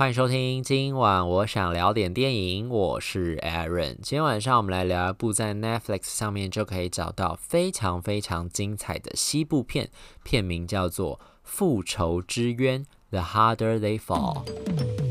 欢迎收听，今晚我想聊点电影，我是 Aaron。今天晚上我们来聊一部在 Netflix 上面就可以找到非常非常精彩的西部片，片名叫做《复仇之渊》（The Harder They Fall）。《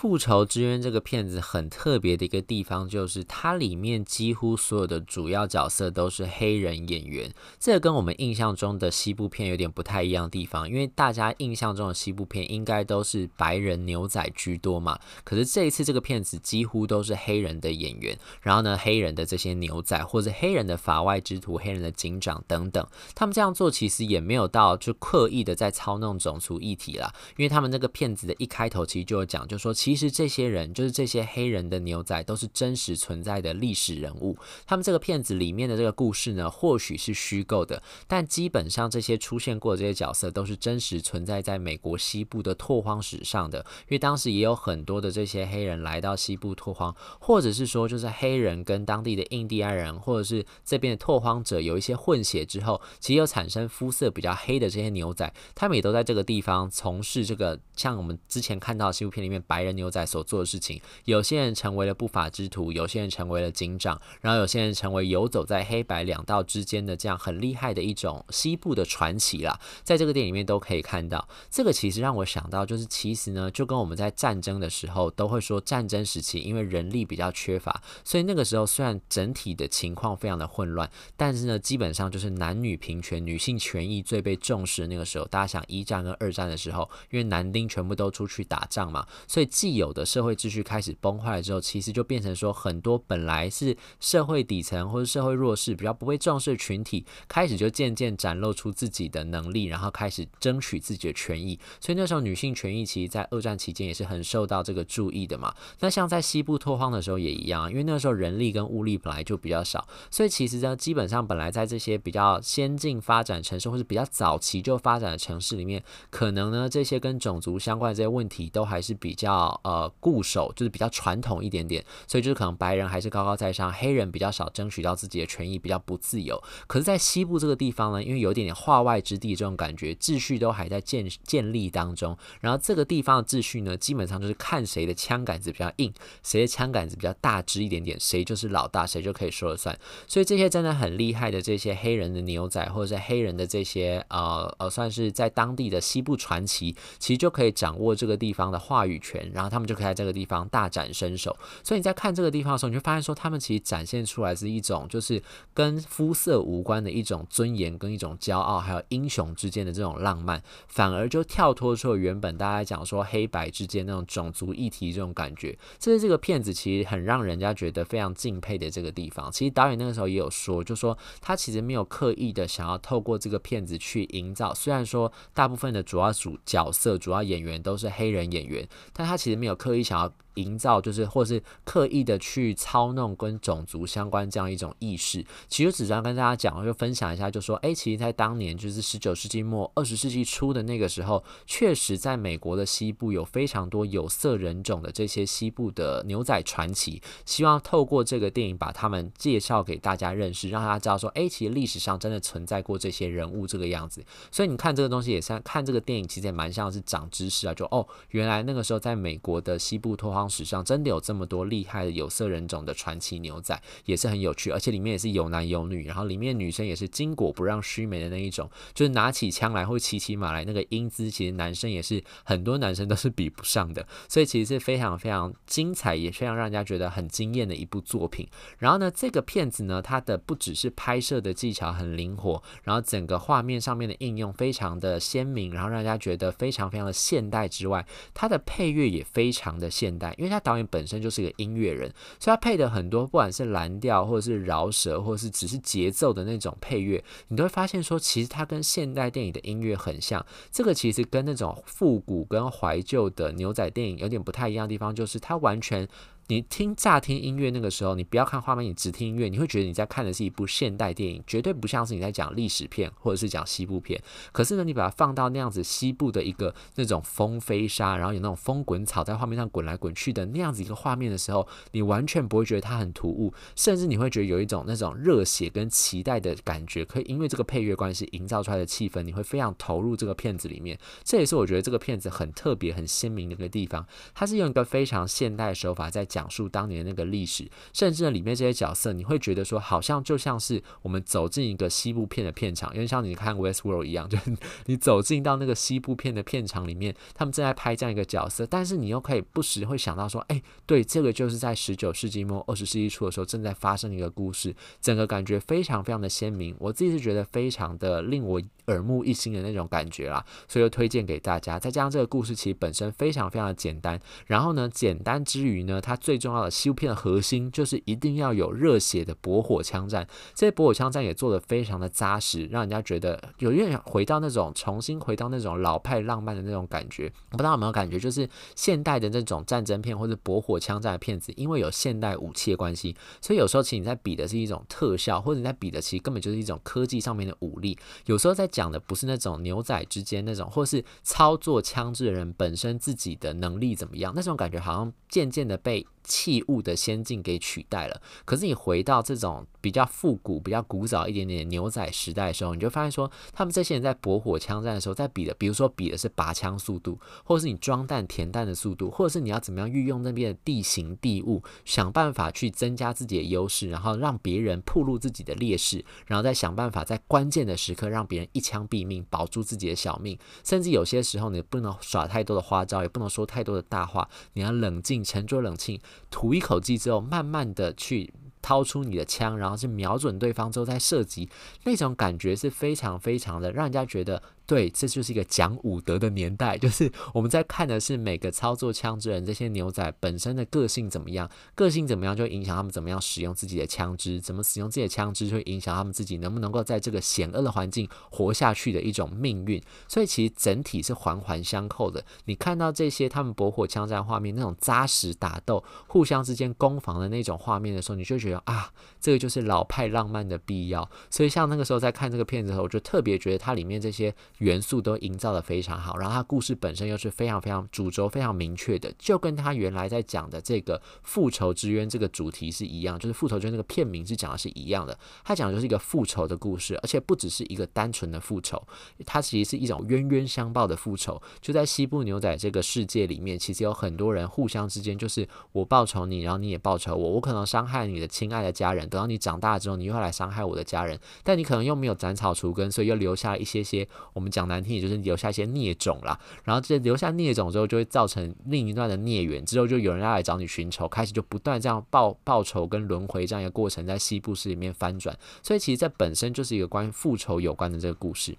复仇之渊》这个片子很特别的一个地方，就是它里面几乎所有的主要角色都是黑人演员。这跟我们印象中的西部片有点不太一样的地方，因为大家印象中的西部片应该都是白人牛仔居多嘛。可是这一次这个片子几乎都是黑人的演员，然后呢，黑人的这些牛仔或者黑人的法外之徒、黑人的警长等等，他们这样做其实也没有到就刻意的在操弄种族议题啦，因为他们那个片子的一开头其实就有讲，就说其其实这些人就是这些黑人的牛仔，都是真实存在的历史人物。他们这个片子里面的这个故事呢，或许是虚构的，但基本上这些出现过的这些角色都是真实存在在美国西部的拓荒史上的。因为当时也有很多的这些黑人来到西部拓荒，或者是说就是黑人跟当地的印第安人，或者是这边的拓荒者有一些混血之后，其实有产生肤色比较黑的这些牛仔，他们也都在这个地方从事这个像我们之前看到西部片里面白人牛仔所做的事情，有些人成为了不法之徒，有些人成为了警长，然后有些人成为游走在黑白两道之间的这样很厉害的一种西部的传奇啦。在这个电影里面都可以看到，这个其实让我想到，就是其实呢，就跟我们在战争的时候都会说，战争时期因为人力比较缺乏，所以那个时候虽然整体的情况非常的混乱，但是呢，基本上就是男女平权、女性权益最被重视那个时候。大家想一战跟二战的时候，因为男丁全部都出去打仗嘛，所以既既有的。社会秩序开始崩坏了之后，其实就变成说，很多本来是社会底层或者社会弱势、比较不被重视的群体，开始就渐渐展露出自己的能力，然后开始争取自己的权益。所以那时候女性权益其实，在二战期间也是很受到这个注意的嘛。那像在西部拓荒的时候也一样，因为那时候人力跟物力本来就比较少，所以其实呢，基本上本来在这些比较先进发展城市或是比较早期就发展的城市里面，可能呢这些跟种族相关的这些问题都还是比较呃。固守就是比较传统一点点，所以就是可能白人还是高高在上，黑人比较少争取到自己的权益，比较不自由。可是，在西部这个地方呢，因为有点点化外之地这种感觉，秩序都还在建建立当中。然后这个地方的秩序呢，基本上就是看谁的枪杆子比较硬，谁的枪杆子比较大支一点点，谁就是老大，谁就可以说了算。所以这些真的很厉害的这些黑人的牛仔，或者是黑人的这些呃呃，算是在当地的西部传奇，其实就可以掌握这个地方的话语权，然后他们就可以。在这个地方大展身手，所以你在看这个地方的时候，你就发现说，他们其实展现出来是一种就是跟肤色无关的一种尊严，跟一种骄傲，还有英雄之间的这种浪漫，反而就跳脱出了原本大家讲说黑白之间那种种族议题这种感觉。这是这个片子其实很让人家觉得非常敬佩的这个地方。其实导演那个时候也有说，就说他其实没有刻意的想要透过这个片子去营造，虽然说大部分的主要主角色、主要演员都是黑人演员，但他其实没有刻意。想要营造就是，或是刻意的去操弄跟种族相关这样一种意识，其实只是要跟大家讲，就分享一下，就说，哎，其实，在当年就是十九世纪末二十世纪初的那个时候，确实在美国的西部有非常多有色人种的这些西部的牛仔传奇，希望透过这个电影把他们介绍给大家认识，让大家知道说，哎，其实历史上真的存在过这些人物这个样子。所以你看这个东西也像看这个电影，其实也蛮像是长知识啊，就哦，原来那个时候在美国国的西部拓荒史上真的有这么多厉害的有色人种的传奇牛仔，也是很有趣，而且里面也是有男有女，然后里面女生也是巾帼不让须眉的那一种，就是拿起枪来或骑骑马来那个英姿，其实男生也是很多男生都是比不上的，所以其实是非常非常精彩，也非常让人家觉得很惊艳的一部作品。然后呢，这个片子呢，它的不只是拍摄的技巧很灵活，然后整个画面上面的应用非常的鲜明，然后让人家觉得非常非常的现代之外，它的配乐也非常的现代，因为他导演本身就是一个音乐人，所以他配的很多，不管是蓝调或者是饶舌，或者是只是节奏的那种配乐，你都会发现说，其实它跟现代电影的音乐很像。这个其实跟那种复古跟怀旧的牛仔电影有点不太一样的地方，就是它完全。你听乍听音乐那个时候，你不要看画面，你只听音乐，你会觉得你在看的是一部现代电影，绝对不像是你在讲历史片或者是讲西部片。可是呢，你把它放到那样子西部的一个那种风飞沙，然后有那种风滚草在画面上滚来滚去的那样子一个画面的时候，你完全不会觉得它很突兀，甚至你会觉得有一种那种热血跟期待的感觉，可以因为这个配乐关系营造出来的气氛，你会非常投入这个片子里面。这也是我觉得这个片子很特别、很鲜明的一个地方，它是用一个非常现代的手法在讲。讲述当年那个历史，甚至呢，里面这些角色，你会觉得说，好像就像是我们走进一个西部片的片场，因为像你看《Westworld》一样，就是你走进到那个西部片的片场里面，他们正在拍这样一个角色，但是你又可以不时会想到说，哎，对，这个就是在十九世纪末二十世纪初的时候正在发生的一个故事，整个感觉非常非常的鲜明，我自己是觉得非常的令我耳目一新的那种感觉啦，所以就推荐给大家。再加上这个故事其实本身非常非常的简单，然后呢，简单之余呢，它最重要的西部片的核心就是一定要有热血的驳火枪战，这些驳火枪战也做得非常的扎实，让人家觉得有点回到那种重新回到那种老派浪漫的那种感觉。我不知道有没有感觉，就是现代的那种战争片或者驳火枪战的片子，因为有现代武器的关系，所以有时候其实你在比的是一种特效，或者你在比的其实根本就是一种科技上面的武力。有时候在讲的不是那种牛仔之间那种，或是操作枪支的人本身自己的能力怎么样，那种感觉好像渐渐的被器物的先进给取代了。可是你回到这种比较复古、比较古早一点点的牛仔时代的时候，你就发现说，他们这些人在驳火枪战的时候，在比的，比如说比的是拔枪速度，或者是你装弹填弹的速度，或者是你要怎么样运用那边的地形地物，想办法去增加自己的优势，然后让别人暴露自己的劣势，然后再想办法在关键的时刻让别人一枪毙命，保住自己的小命。甚至有些时候，你不能耍太多的花招，也不能说太多的大话，你要冷静、沉着冷静。吐一口气之后，慢慢的去掏出你的枪，然后去瞄准对方之后再射击，那种感觉是非常非常的让人家觉得。对，这就是一个讲武德的年代，就是我们在看的是每个操作枪支人这些牛仔本身的个性怎么样，个性怎么样就影响他们怎么样使用自己的枪支，怎么使用自己的枪支就会影响他们自己能不能够在这个险恶的环境活下去的一种命运。所以其实整体是环环相扣的。你看到这些他们驳火枪战画面那种扎实打斗、互相之间攻防的那种画面的时候，你就觉得啊，这个就是老派浪漫的必要。所以像那个时候在看这个片子的时候，我就特别觉得它里面这些。元素都营造得非常好，然后它故事本身又是非常非常主轴非常明确的，就跟他原来在讲的这个复仇之渊这个主题是一样，就是复仇之渊这个片名是讲的是一样的，他讲的就是一个复仇的故事，而且不只是一个单纯的复仇，它其实是一种冤冤相报的复仇。就在西部牛仔这个世界里面，其实有很多人互相之间就是我报仇你，然后你也报仇我，我可能伤害你的亲爱的家人，等到你长大之后，你又要来伤害我的家人，但你可能又没有斩草除根，所以又留下一些些我们。讲难听，也就是留下一些孽种啦，然后这留下孽种之后，就会造成另一段的孽缘，之后就有人要来找你寻仇，开始就不断这样报报仇跟轮回这样一个过程，在西部市里面翻转，所以其实这本身就是一个关于复仇有关的这个故事。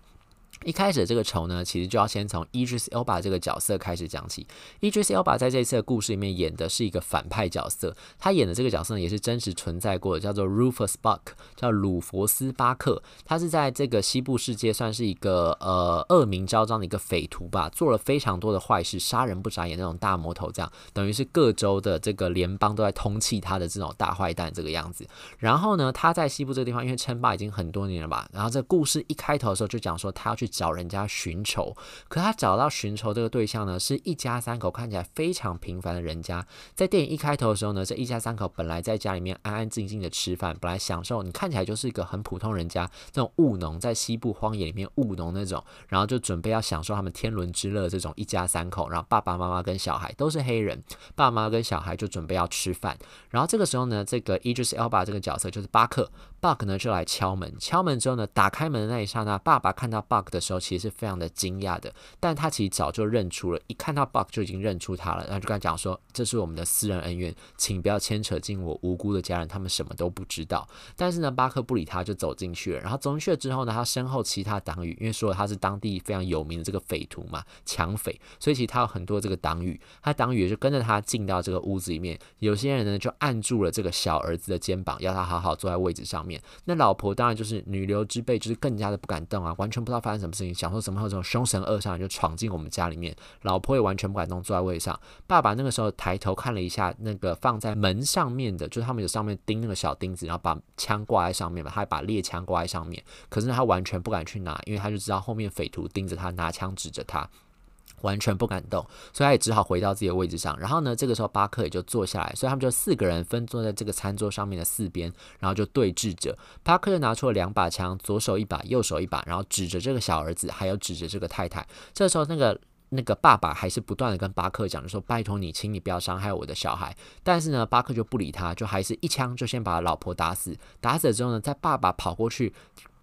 一开始这个仇呢，其实就要先从 Idris Elba 这个角色开始讲起。Idris Elba 在这次的故事里面演的是一个反派角色，他演的这个角色呢也是真实存在过的，叫做 Rufus Buck，叫鲁佛斯巴克。他是在这个西部世界算是一个呃恶名昭彰的一个匪徒吧，做了非常多的坏事，杀人不眨眼那种大魔头，这样等于是各州的这个联邦都在通缉他的这种大坏蛋这个样子。然后呢，他在西部这个地方因为称霸已经很多年了吧，然后这故事一开头的时候就讲说他要去。找人家寻仇，可他找到寻仇这个对象呢，是一家三口看起来非常平凡的人家。在电影一开头的时候呢，这一家三口本来在家里面安安静静的吃饭，本来享受，你看起来就是一个很普通人家，这种务农在西部荒野里面务农那种，然后就准备要享受他们天伦之乐这种一家三口，然后爸爸妈妈跟小孩都是黑人，爸妈跟小孩就准备要吃饭，然后这个时候呢，这个 Idris Elba 这个角色就是巴克，Buck 呢就来敲门，敲门之后呢，打开门的那一刹那，爸爸看到 Buck 的。时候其实是非常的惊讶的，但他其实早就认出了，一看到 Buck 就已经认出他了，然后就跟他讲说：“这是我们的私人恩怨，请不要牵扯进我无辜的家人，他们什么都不知道。”但是呢，巴克不理他，就走进去了。然后走进去了之后呢，他身后其他党羽，因为说他是当地非常有名的这个匪徒嘛，抢匪，所以其实他有很多这个党羽，他党羽也就跟着他进到这个屋子里面。有些人呢就按住了这个小儿子的肩膀，要他好好坐在位置上面。那老婆当然就是女流之辈，就是更加的不敢动啊，完全不知道发生什么事情，想说怎么会有这种凶神恶煞就闯进我们家里面，老婆也完全不敢动，坐在位上。爸爸那个时候抬头看了一下那个放在门上面的，就是他们有上面钉那个小钉子，然后把枪挂在上面嘛，他还把猎枪挂在上面，可是他完全不敢去拿，因为他就知道后面匪徒盯着他，拿枪指着他。完全不敢动，所以他也只好回到自己的位置上。然后呢，这个时候巴克也就坐下来，所以他们就四个人分坐在这个餐桌上面的四边，然后就对峙着。巴克就拿出了两把枪，左手一把，右手一把，然后指着这个小儿子，还有指着这个太太。这时候，那个那个爸爸还是不断的跟巴克讲，就说：“拜托你，请你不要伤害我的小孩。”但是呢，巴克就不理他，就还是一枪就先把老婆打死。打死了之后呢，在爸爸跑过去。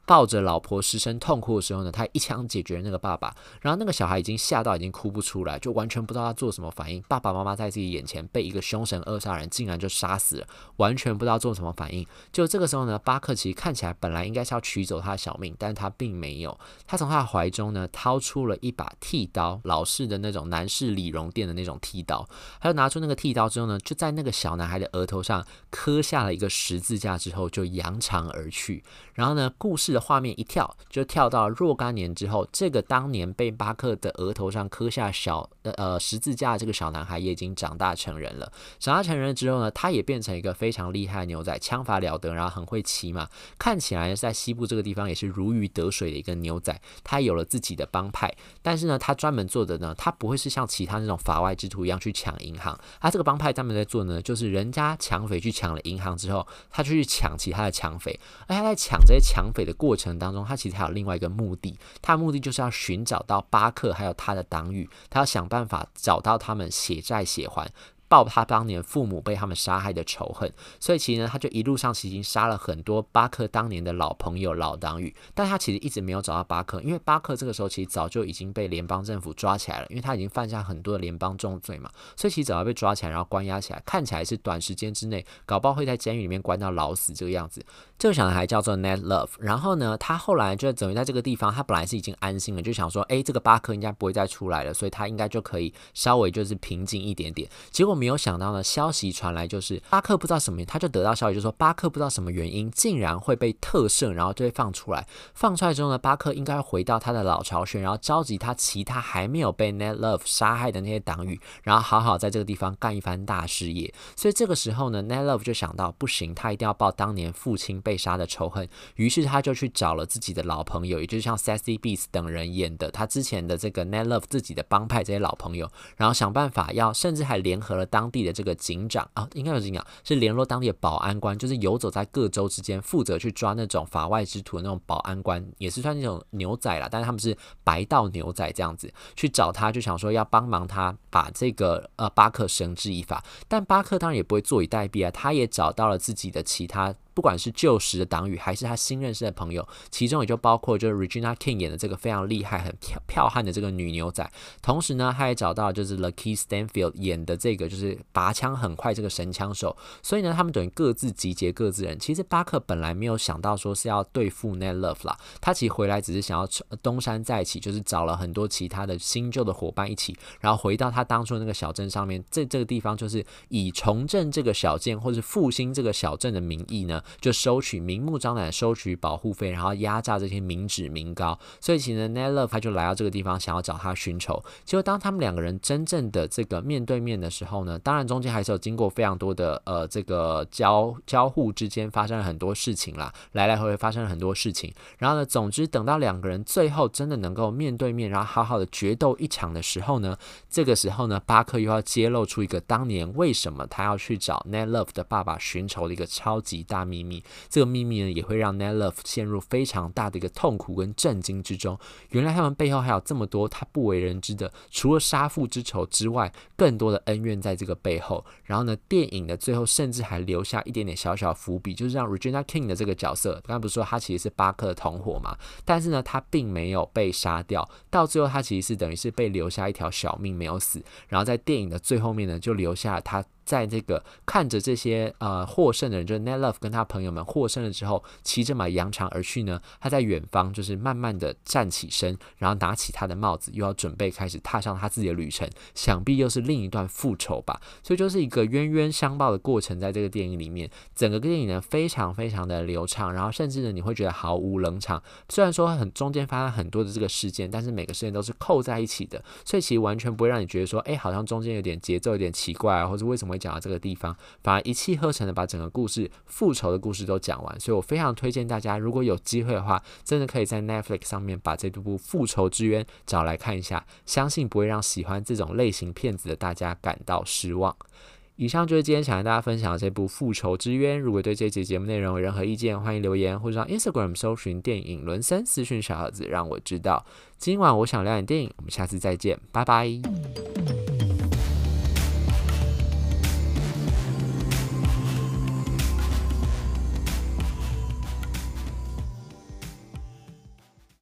抱着老婆失声痛哭的时候呢，他一枪解决了那个爸爸，然后那个小孩已经吓到已经哭不出来，就完全不知道他做什么反应。爸爸妈妈在自己眼前被一个凶神恶煞人竟然就杀死了，完全不知道做什么反应。就这个时候呢，巴克奇看起来本来应该是要取走他的小命，但是他并没有。他从他的怀中呢掏出了一把剃刀，老式的那种男士理容店的那种剃刀。他就拿出那个剃刀之后呢，就在那个小男孩的额头上刻下了一个十字架之后，就扬长而去。然后呢，故事的画面一跳，就跳到若干年之后，这个当年被巴克的额头上刻下小呃十字架的这个小男孩也已经长大成人了。长大成人之后呢，他也变成一个非常厉害的牛仔，枪法了得，然后很会骑马，看起来在西部这个地方也是如鱼得水的一个牛仔。他有了自己的帮派，但是呢，他专门做的呢，他不会是像其他那种法外之徒一样去抢银行。他这个帮派专门在做呢，就是人家抢匪去抢了银行之后，他就去抢其他的抢匪，而他在抢。这些抢匪的过过程当中，他其实还有另外一个目的，他的目的就是要寻找到巴克还有他的党羽，他要想办法找到他们血债血还。报他当年父母被他们杀害的仇恨，所以其实呢，他就一路上其实已经杀了很多巴克当年的老朋友、老党羽，但他其实一直没有找到巴克，因为巴克这个时候其实早就已经被联邦政府抓起来了，因为他已经犯下很多的联邦重罪嘛，所以其实早要被抓起来，然后关押起来，看起来是短时间之内，搞不好会在监狱里面关到老死这个样子。这个小男孩叫做 Ned Love，然后呢，他后来就等于在这个地方，他本来是已经安心了，就想说，哎，这个巴克应该不会再出来了，所以他应该就可以稍微就是平静一点点。结果没没有想到呢。消息传来，就是巴克不知道什么，他就得到消息，就说巴克不知道什么原因，竟然会被特赦，然后就会放出来。放出来之后呢，巴克应该回到他的老巢穴，然后召集他其他还没有被 Net Love 杀害的那些党羽，然后好好在这个地方干一番大事业。所以这个时候呢，Net Love 就想到，不行，他一定要报当年父亲被杀的仇恨。于是他就去找了自己的老朋友，也就是像 Sassy Beats 等人演的，他之前的这个 Net Love 自己的帮派这些老朋友，然后想办法要，甚至还联合了当地的这个。警长啊，应该有警长，是联络当地的保安官，就是游走在各州之间，负责去抓那种法外之徒的那种保安官，也是算那种牛仔啦，但是他们是白道牛仔这样子去找他，就想说要帮忙他把这个呃巴克绳之以法，但巴克当然也不会坐以待毙啊，他也找到了自己的其他。不管是旧时的党羽，还是他新认识的朋友，其中也就包括就是 Regina King 演的这个非常厉害、很剽剽悍的这个女牛仔。同时呢，他也找到就是 Lucky Stanfield 演的这个就是拔枪很快这个神枪手。所以呢，他们等于各自集结各自人。其实巴克本来没有想到说是要对付 Ned Love 啦，他其实回来只是想要东山再起，就是找了很多其他的新旧的伙伴一起，然后回到他当初那个小镇上面，这这个地方就是以重振这个小镇或是复兴这个小镇的名义呢。就收取明目张胆收取保护费，然后压榨这些民脂民膏。所以其实，Net Love 他就来到这个地方，想要找他寻仇。结果当他们两个人真正的这个面对面的时候呢，当然中间还是有经过非常多的呃这个交交互之间发生了很多事情啦，来来回回发生了很多事情。然后呢，总之等到两个人最后真的能够面对面，然后好好的决斗一场的时候呢，这个时候呢，巴克又要揭露出一个当年为什么他要去找 Net Love 的爸爸寻仇的一个超级大秘。秘密，这个秘密呢，也会让 Ned Love 陷入非常大的一个痛苦跟震惊之中。原来他们背后还有这么多他不为人知的，除了杀父之仇之外，更多的恩怨在这个背后。然后呢，电影的最后甚至还留下一点点小小伏笔，就是让 Regina King 的这个角色，刚刚不是说他其实是巴克的同伙嘛？但是呢，他并没有被杀掉，到最后他其实是等于是被留下一条小命没有死。然后在电影的最后面呢，就留下了他。在这个看着这些呃获胜的人，就是 Ned Luddite 跟他朋友们获胜了之后，骑着马扬长而去呢。他在远方就是慢慢的站起身，然后拿起他的帽子，又要准备开始踏上他自己的旅程。想必又是另一段复仇吧。所以就是一个冤冤相报的过程，在这个电影里面，整个电影呢非常非常的流畅，然后甚至呢你会觉得毫无冷场。虽然说很中间发生很多的这个事件，但是每个事件都是扣在一起的，所以其实完全不会让你觉得说，哎，好像中间有点节奏有点奇怪啊，或者为什么会讲到这个地方，反而一气呵成的把整个故事复仇的故事都讲完。所以我非常推荐大家，如果有机会的话，真的可以在 Netflix 上面把这部《复仇之渊》找来看一下，相信不会让喜欢这种类型片子的大家感到失望。以上就是今天想跟大家分享的这部《复仇之渊》。如果对这期节目内容有任何意见，欢迎留言或者上 Instagram 搜寻电影伦森私讯小盒子，让我知道。今晚我想聊点电影，我们下次再见，拜拜。